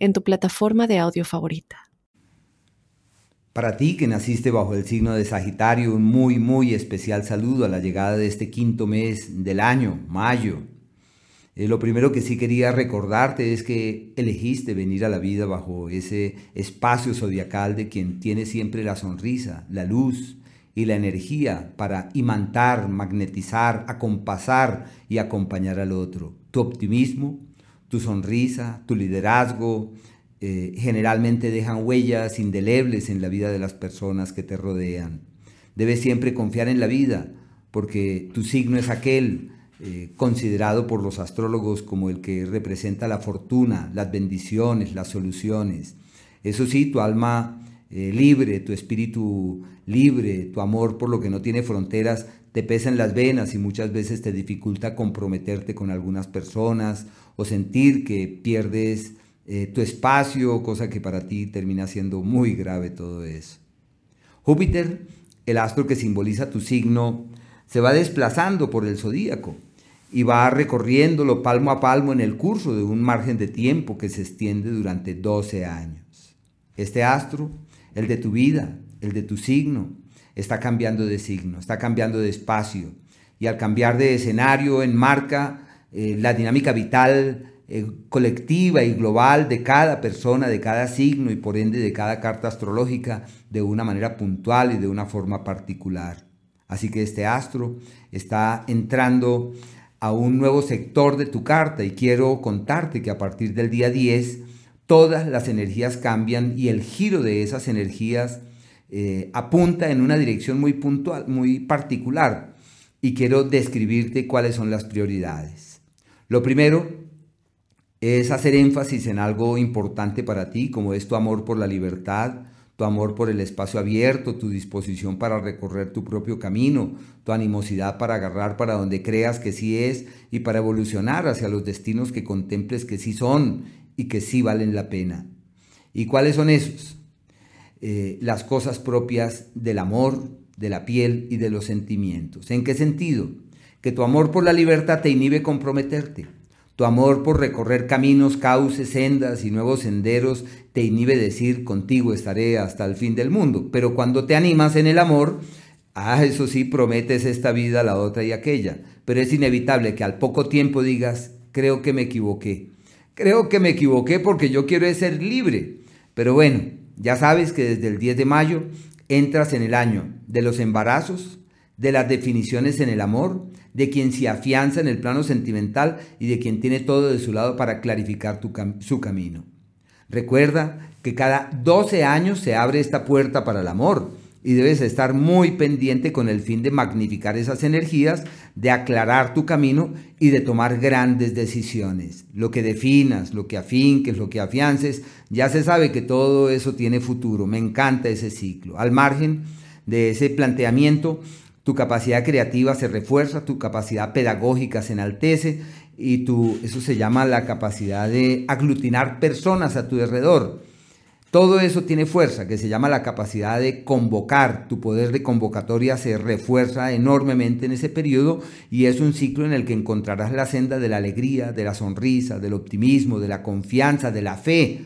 en tu plataforma de audio favorita. Para ti que naciste bajo el signo de Sagitario, un muy, muy especial saludo a la llegada de este quinto mes del año, mayo. Eh, lo primero que sí quería recordarte es que elegiste venir a la vida bajo ese espacio zodiacal de quien tiene siempre la sonrisa, la luz y la energía para imantar, magnetizar, acompasar y acompañar al otro. Tu optimismo, tu sonrisa, tu liderazgo, eh, generalmente dejan huellas indelebles en la vida de las personas que te rodean. Debes siempre confiar en la vida, porque tu signo es aquel eh, considerado por los astrólogos como el que representa la fortuna, las bendiciones, las soluciones. Eso sí, tu alma eh, libre, tu espíritu libre, tu amor por lo que no tiene fronteras, te pesa en las venas y muchas veces te dificulta comprometerte con algunas personas o sentir que pierdes eh, tu espacio, cosa que para ti termina siendo muy grave todo eso. Júpiter, el astro que simboliza tu signo, se va desplazando por el zodíaco y va recorriéndolo palmo a palmo en el curso de un margen de tiempo que se extiende durante 12 años. Este astro, el de tu vida, el de tu signo, está cambiando de signo, está cambiando de espacio y al cambiar de escenario enmarca eh, la dinámica vital eh, colectiva y global de cada persona, de cada signo y por ende de cada carta astrológica de una manera puntual y de una forma particular. Así que este astro está entrando a un nuevo sector de tu carta y quiero contarte que a partir del día 10 todas las energías cambian y el giro de esas energías eh, apunta en una dirección muy puntual, muy particular y quiero describirte cuáles son las prioridades. Lo primero es hacer énfasis en algo importante para ti, como es tu amor por la libertad, tu amor por el espacio abierto, tu disposición para recorrer tu propio camino, tu animosidad para agarrar para donde creas que sí es y para evolucionar hacia los destinos que contemples que sí son y que sí valen la pena. ¿Y cuáles son esos? Eh, las cosas propias del amor, de la piel y de los sentimientos. ¿En qué sentido? Que tu amor por la libertad te inhibe comprometerte tu amor por recorrer caminos, cauces, sendas y nuevos senderos te inhibe decir contigo estaré hasta el fin del mundo. Pero cuando te animas en el amor, ah, eso sí, prometes esta vida, la otra y aquella. Pero es inevitable que al poco tiempo digas, creo que me equivoqué. Creo que me equivoqué porque yo quiero ser libre. Pero bueno, ya sabes que desde el 10 de mayo entras en el año de los embarazos, de las definiciones en el amor, de quien se afianza en el plano sentimental y de quien tiene todo de su lado para clarificar su camino. Recuerda que cada 12 años se abre esta puerta para el amor y debes estar muy pendiente con el fin de magnificar esas energías, de aclarar tu camino y de tomar grandes decisiones. Lo que definas, lo que afinques, lo que afiances, ya se sabe que todo eso tiene futuro. Me encanta ese ciclo. Al margen de ese planteamiento, tu capacidad creativa se refuerza, tu capacidad pedagógica se enaltece y tu, eso se llama la capacidad de aglutinar personas a tu alrededor. Todo eso tiene fuerza, que se llama la capacidad de convocar. Tu poder de convocatoria se refuerza enormemente en ese periodo y es un ciclo en el que encontrarás la senda de la alegría, de la sonrisa, del optimismo, de la confianza, de la fe.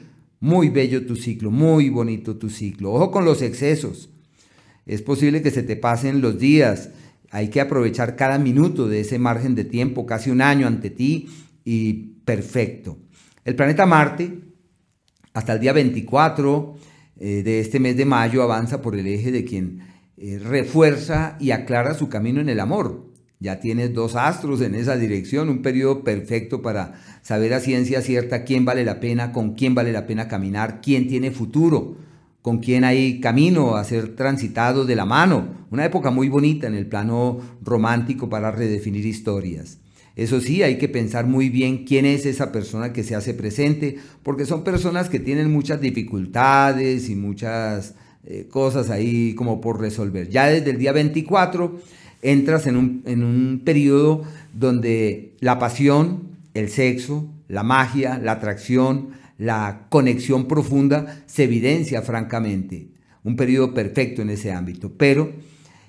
Muy bello tu ciclo, muy bonito tu ciclo. Ojo con los excesos. Es posible que se te pasen los días. Hay que aprovechar cada minuto de ese margen de tiempo, casi un año ante ti y perfecto. El planeta Marte, hasta el día 24 eh, de este mes de mayo, avanza por el eje de quien eh, refuerza y aclara su camino en el amor. Ya tienes dos astros en esa dirección, un periodo perfecto para saber a ciencia cierta quién vale la pena, con quién vale la pena caminar, quién tiene futuro con quien hay camino a ser transitado de la mano. Una época muy bonita en el plano romántico para redefinir historias. Eso sí, hay que pensar muy bien quién es esa persona que se hace presente, porque son personas que tienen muchas dificultades y muchas eh, cosas ahí como por resolver. Ya desde el día 24 entras en un, en un periodo donde la pasión, el sexo, la magia, la atracción, la conexión profunda se evidencia francamente. Un periodo perfecto en ese ámbito, pero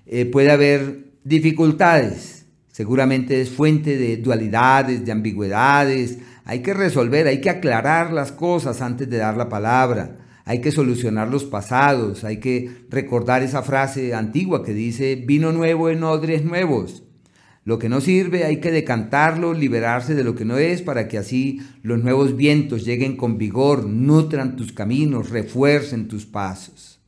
eh, puede haber dificultades. Seguramente es fuente de dualidades, de ambigüedades. Hay que resolver, hay que aclarar las cosas antes de dar la palabra. Hay que solucionar los pasados, hay que recordar esa frase antigua que dice, vino nuevo en odres nuevos. Lo que no sirve hay que decantarlo, liberarse de lo que no es para que así los nuevos vientos lleguen con vigor, nutran tus caminos, refuercen tus pasos.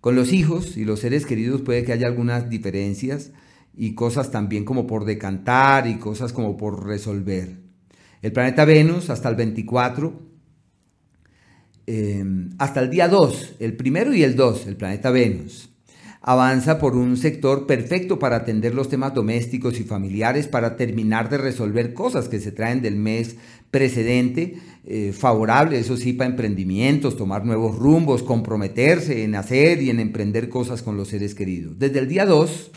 Con los hijos y los seres queridos puede que haya algunas diferencias y cosas también como por decantar y cosas como por resolver. El planeta Venus hasta el 24, eh, hasta el día 2, el primero y el 2, el planeta Venus avanza por un sector perfecto para atender los temas domésticos y familiares, para terminar de resolver cosas que se traen del mes precedente, eh, favorable, eso sí, para emprendimientos, tomar nuevos rumbos, comprometerse en hacer y en emprender cosas con los seres queridos. Desde el día 2,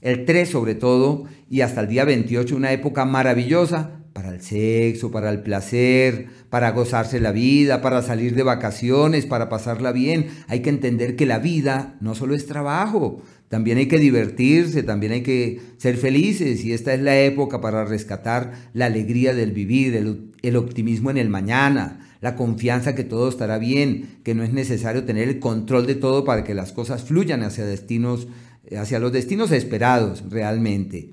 el 3 sobre todo, y hasta el día 28, una época maravillosa para el sexo, para el placer, para gozarse la vida, para salir de vacaciones, para pasarla bien. Hay que entender que la vida no solo es trabajo, también hay que divertirse, también hay que ser felices y esta es la época para rescatar la alegría del vivir, el, optimismo en el mañana, la confianza que todo estará bien, que no es necesario tener el control de todo para que las cosas fluyan hacia destinos, hacia los destinos esperados realmente.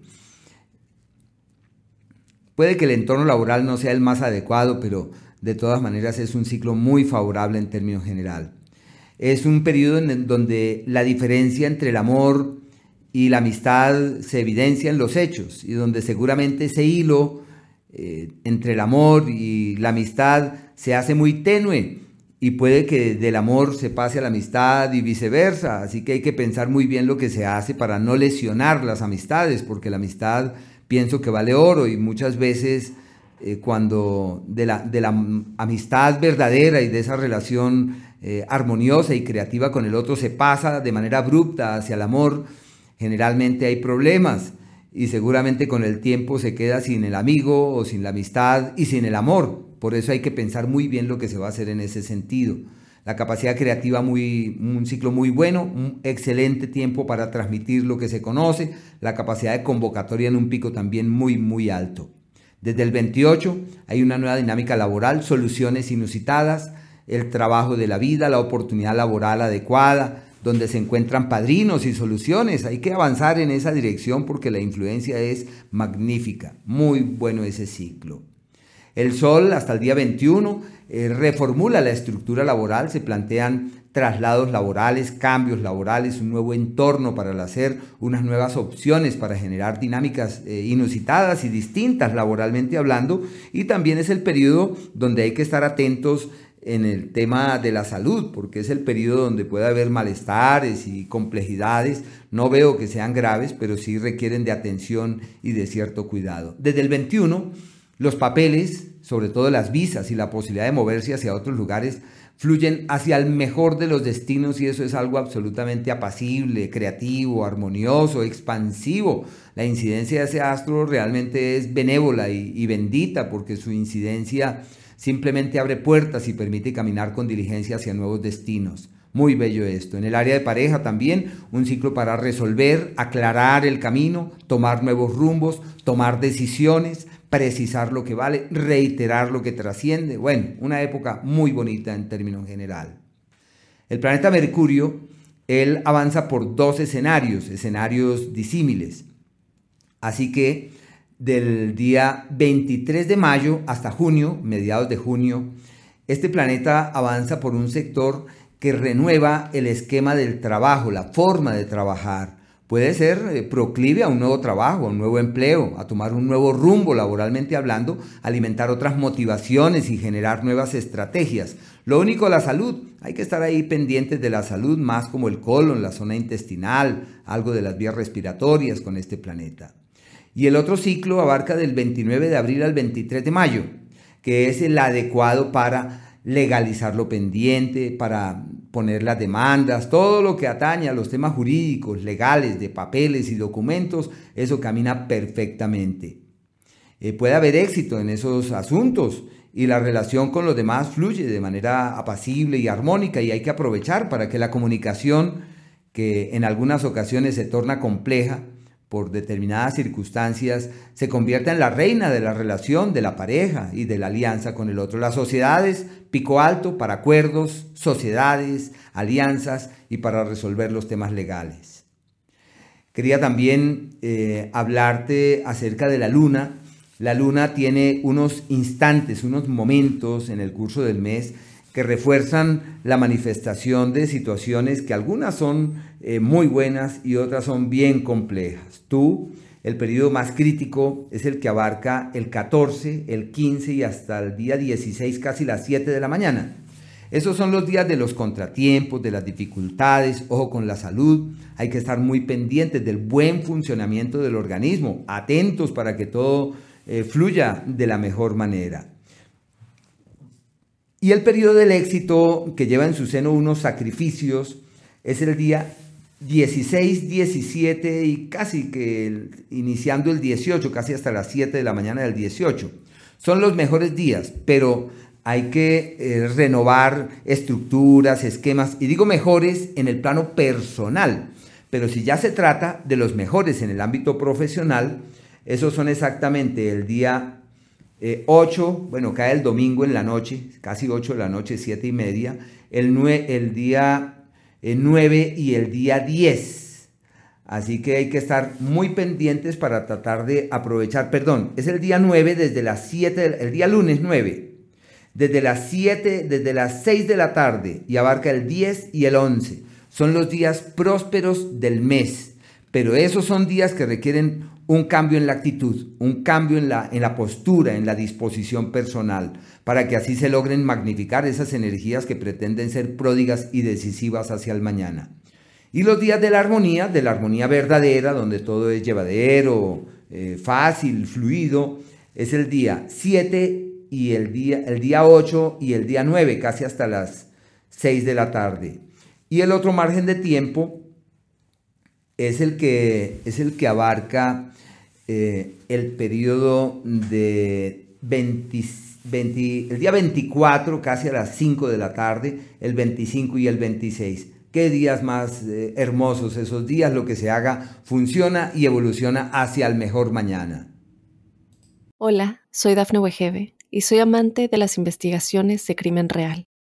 Puede que el entorno laboral no sea el más adecuado, pero de todas maneras es un ciclo muy favorable en términos general. Es un periodo en donde la diferencia entre el amor y la amistad se evidencia en los hechos y donde seguramente ese hilo eh, entre el amor y la amistad se hace muy tenue y puede que del amor se pase a la amistad y viceversa. Así que hay que pensar muy bien lo que se hace para no lesionar las amistades, porque la amistad pienso que vale oro y muchas veces eh, cuando de la, de la, amistad verdadera y de esa relación eh, armoniosa y creativa con el otro se pasa de manera abrupta hacia el amor, generalmente hay problemas y seguramente con el tiempo se queda sin el amigo o sin la amistad y sin el amor. Por eso hay que pensar muy bien lo que se va a hacer en ese sentido la capacidad creativa muy, un ciclo muy bueno, un excelente tiempo para transmitir lo que se conoce, la capacidad de convocatoria en un pico también muy, muy alto. Desde el 28 hay una nueva dinámica laboral, soluciones inusitadas, el trabajo de la vida, la oportunidad laboral adecuada, donde se encuentran padrinos y soluciones. Hay que avanzar en esa dirección porque la influencia es magnífica. Muy bueno ese ciclo. El Sol hasta el día 21 eh, reformula la estructura laboral, se plantean traslados laborales, cambios laborales, un nuevo entorno para el hacer, unas nuevas opciones para generar dinámicas eh, inusitadas y distintas laboralmente hablando, y también es el periodo donde hay que estar atentos en el tema de la salud, porque es el periodo donde puede haber malestares y complejidades. No veo que sean graves, pero sí requieren de atención y de cierto cuidado. Desde el 21, los papeles, sobre todo las visas y la posibilidad de moverse hacia otros lugares, fluyen hacia el mejor de los destinos y eso es algo absolutamente apacible, creativo, armonioso, expansivo. La incidencia de ese astro realmente es benévola y, y, bendita porque su incidencia simplemente abre puertas y permite caminar con diligencia hacia nuevos destinos. Muy bello esto. En el área de pareja también un ciclo para resolver, aclarar el camino, tomar nuevos rumbos, tomar decisiones, precisar lo que vale, reiterar lo que trasciende. Bueno, una época muy bonita en términos general. El planeta Mercurio, él avanza por dos escenarios, escenarios disímiles. Así que del día 23 de mayo hasta junio, mediados de junio, este planeta avanza por un sector que renueva el esquema del trabajo, la forma de trabajar, puede ser eh, proclive a un nuevo trabajo, a un nuevo empleo, a tomar un nuevo rumbo laboralmente hablando, alimentar otras motivaciones y generar nuevas estrategias. Lo único, la salud. Hay que estar ahí pendientes de la salud, más como el colon, la zona intestinal, algo de las vías respiratorias con este planeta. Y el otro ciclo abarca del 29 de abril al 23 de mayo, que es el adecuado para legalizar lo pendiente, para poner las demandas, todo lo que atañe a los temas jurídicos, legales, de papeles y documentos, eso camina perfectamente. Eh, puede haber éxito en esos asuntos y la relación con los demás fluye de manera apacible y armónica y hay que aprovechar para que la comunicación, que en algunas ocasiones se torna compleja, por determinadas circunstancias se convierta en la reina de la relación de la pareja y de la alianza con el otro. Las sociedades, pico alto para acuerdos, sociedades, alianzas y para resolver los temas legales. Quería también eh, hablarte acerca de la luna. La luna tiene unos instantes, unos momentos en el curso del mes que refuerzan la manifestación de situaciones que algunas son eh, muy buenas y otras son bien complejas. Tú, el periodo más crítico es el que abarca el 14, el 15 y hasta el día 16, casi las 7 de la mañana. Esos son los días de los contratiempos, de las dificultades, ojo con la salud. Hay que estar muy pendientes del buen funcionamiento del organismo, atentos para que todo eh, fluya de la mejor manera. Y el periodo del éxito, que lleva en su seno unos sacrificios, es el día 16, 17 y casi que iniciando el 18, casi hasta las 7 de la mañana del 18. Son los mejores días, pero hay que eh, renovar estructuras, esquemas, y digo mejores en el plano personal, pero si ya se trata de los mejores en el ámbito profesional, esos son exactamente el día 8, eh, bueno, cae el domingo en la noche, casi 8 de la noche, 7 y media, el, el día 9 eh, y el día 10. Así que hay que estar muy pendientes para tratar de aprovechar, perdón, es el día 9 desde las 7, el día lunes 9, desde las 7, desde las 6 de la tarde y abarca el 10 y el 11. Son los días prósperos del mes, pero esos son días que requieren un cambio en la actitud, un cambio en la, en la postura, en la disposición personal, para que así se logren magnificar esas energías que pretenden ser pródigas y decisivas hacia el mañana. Y los días de la armonía, de la armonía verdadera, donde todo es llevadero, eh, fácil, fluido, es el día 7 y el día, el día 8 y el día 9, casi hasta las 6 de la tarde. Y el otro margen de tiempo es el que, es el que abarca eh, el periodo de 20, el día 24, casi a las 5 de la tarde, el 25 y el 26. Qué días más eh, hermosos esos días, lo que se haga funciona y evoluciona hacia el mejor mañana. Hola, soy Dafne Wegebe y soy amante de las investigaciones de crimen real.